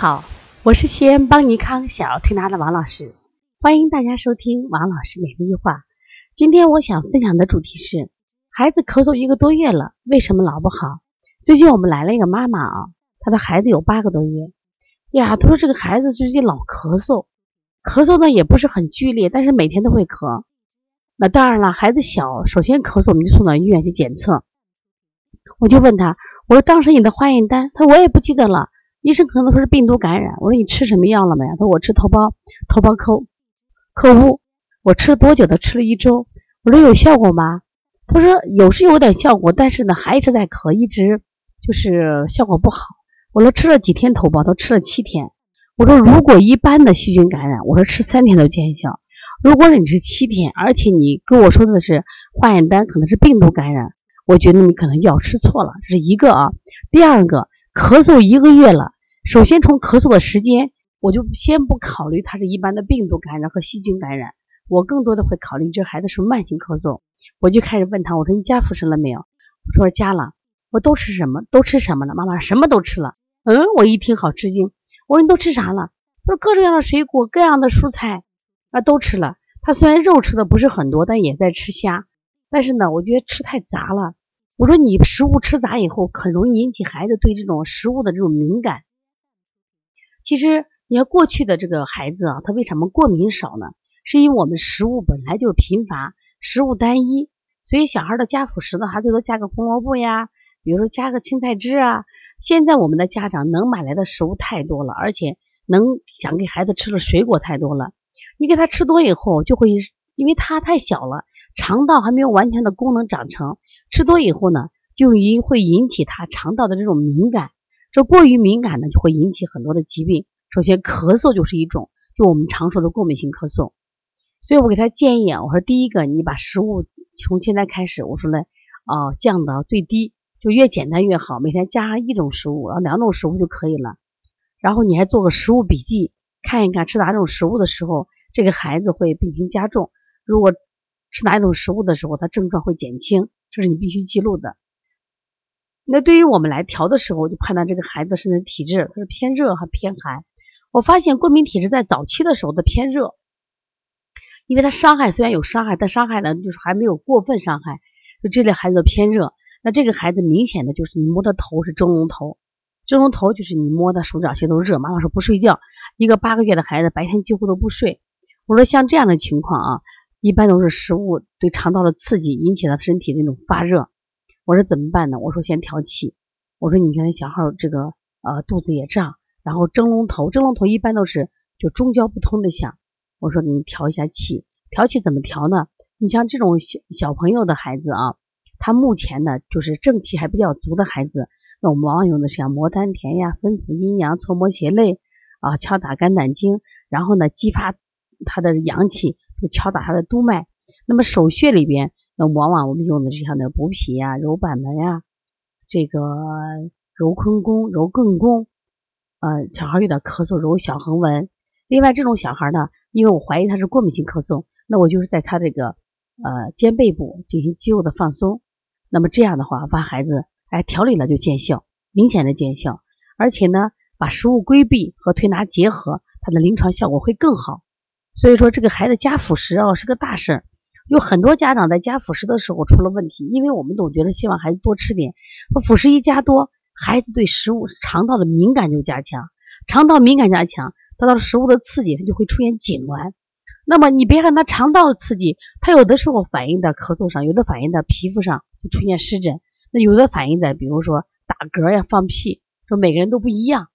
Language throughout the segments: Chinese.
好，我是西安邦尼康小儿推拿的王老师，欢迎大家收听王老师每日一话。今天我想分享的主题是：孩子咳嗽一个多月了，为什么老不好？最近我们来了一个妈妈啊，她的孩子有八个多月呀，她说这个孩子最近老咳嗽，咳嗽呢也不是很剧烈，但是每天都会咳。那当然了，孩子小，首先咳嗽我们就送到医院去检测。我就问他，我说当时你的化验单，他说我也不记得了。医生可能说是病毒感染，我说你吃什么药了没？他说我吃头孢，头孢克克乌，我吃了多久？他吃了一周。我说有效果吗？他说有是有点效果，但是呢还一直在咳，一直就是效果不好。我说吃了几天头孢？他吃了七天。我说如果一般的细菌感染，我说吃三天都见效。如果你是七天，而且你跟我说的是化验单可能是病毒感染，我觉得你可能药吃错了，这是一个啊。第二个。咳嗽一个月了，首先从咳嗽的时间，我就先不考虑他是一般的病毒感染和细菌感染，我更多的会考虑这孩子是慢性咳嗽。我就开始问他，我说你加辅食了没有？我说加了。我都吃什么？都吃什么了？妈妈什么都吃了。嗯，我一听好吃惊。我说你都吃啥了？他说各种各样的水果，各样的蔬菜啊都吃了。他虽然肉吃的不是很多，但也在吃虾。但是呢，我觉得吃太杂了。我说你食物吃杂以后，很容易引起孩子对这种食物的这种敏感。其实你看过去的这个孩子啊，他为什么过敏少呢？是因为我们食物本来就贫乏，食物单一，所以小孩的加辅食的话，最多加个红萝卜呀，比如说加个青菜汁啊。现在我们的家长能买来的食物太多了，而且能想给孩子吃的水果太多了。你给他吃多以后，就会因为他太小了，肠道还没有完全的功能长成。吃多以后呢，就引会引起他肠道的这种敏感，这过于敏感呢，就会引起很多的疾病。首先咳嗽就是一种，就我们常说的过敏性咳嗽。所以我给他建议啊，我说第一个，你把食物从现在开始，我说呢，啊降到最低，就越简单越好，每天加一种食物，啊两种食物就可以了。然后你还做个食物笔记，看一看吃哪种食物的时候，这个孩子会病情加重；如果吃哪一种食物的时候，他症状会减轻。这是你必须记录的。那对于我们来调的时候，我就判断这个孩子身体体质，他是偏热还偏寒。我发现过敏体质在早期的时候的偏热，因为他伤害虽然有伤害，但伤害呢就是还没有过分伤害，就这类孩子偏热。那这个孩子明显的就是你摸他头是蒸笼头，蒸笼头就是你摸他手掌心都热。妈妈说不睡觉，一个八个月的孩子白天几乎都不睡。我说像这样的情况啊。一般都是食物对肠道的刺激引起了身体那种发热。我说怎么办呢？我说先调气。我说你看小孩这个呃肚子也胀，然后蒸笼头，蒸笼头一般都是就中焦不通的响。我说你调一下气，调气怎么调呢？你像这种小小朋友的孩子啊，他目前呢就是正气还比较足的孩子，那我们往往用的是像摩丹田呀、分补阴阳、搓摩胁肋啊、敲打肝胆经，然后呢激发他的阳气。就敲打他的督脉，那么手穴里边，那往往我们用的是像那补脾呀、揉板门呀，这个揉坤宫、揉艮宫，呃，小孩有点咳嗽，揉小横纹。另外，这种小孩呢，因为我怀疑他是过敏性咳嗽，那我就是在他这个呃肩背部进行肌肉的放松。那么这样的话，把孩子哎调理了就见效，明显的见效，而且呢，把食物规避和推拿结合，它的临床效果会更好。所以说这个孩子加辅食啊是个大事儿，有很多家长在加辅食的时候出了问题，因为我们总觉得希望孩子多吃点，辅食一加多，孩子对食物肠道的敏感就加强，肠道敏感加强，得到食物的刺激，他就会出现痉挛。那么你别看他肠道刺激，他有的时候反映在咳嗽上，有的反映在皮肤上就出现湿疹，那有的反映在比如说打嗝呀、放屁，说每个人都不一样。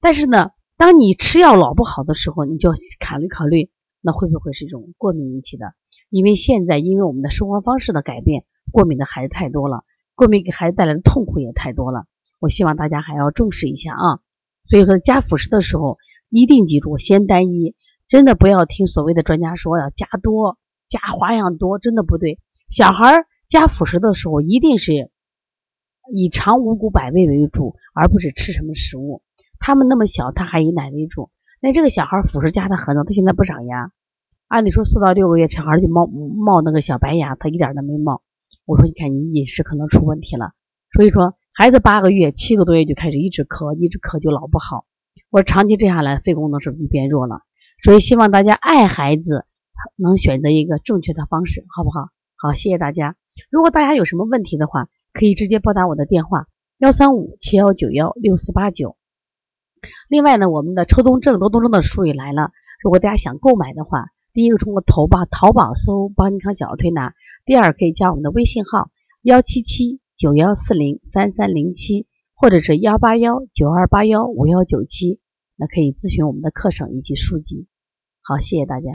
但是呢，当你吃药老不好的时候，你就要考虑考虑。那会不会是一种过敏引起的？因为现在因为我们的生活方式的改变，过敏的孩子太多了，过敏给孩子带来的痛苦也太多了。我希望大家还要重视一下啊。所以说加辅食的时候，一定记住先单一，真的不要听所谓的专家说要加多、加花样多，真的不对。小孩加辅食的时候，一定是以肠五谷百味为主，而不是吃什么食物。他们那么小，他还以奶为主。那这个小孩辅食加的很多，他现在不长牙。按理说四到六个月小孩就冒冒那个小白牙，他一点都没冒。我说你看你饮食可能出问题了。所以说孩子八个月、七个多月就开始一直咳，一直咳就老不好。我说长期这下来，肺功能是不是就变弱了？所以希望大家爱孩子能选择一个正确的方式，好不好？好，谢谢大家。如果大家有什么问题的话，可以直接拨打我的电话幺三五七幺九幺六四八九。另外呢，我们的抽动症、多动症的书也来了。如果大家想购买的话，第一个通过淘宝淘宝搜“邦尼康小儿推拿”，第二可以加我们的微信号幺七七九幺四零三三零七，或者是幺八幺九二八幺五幺九七，那可以咨询我们的课程以及书籍。好，谢谢大家。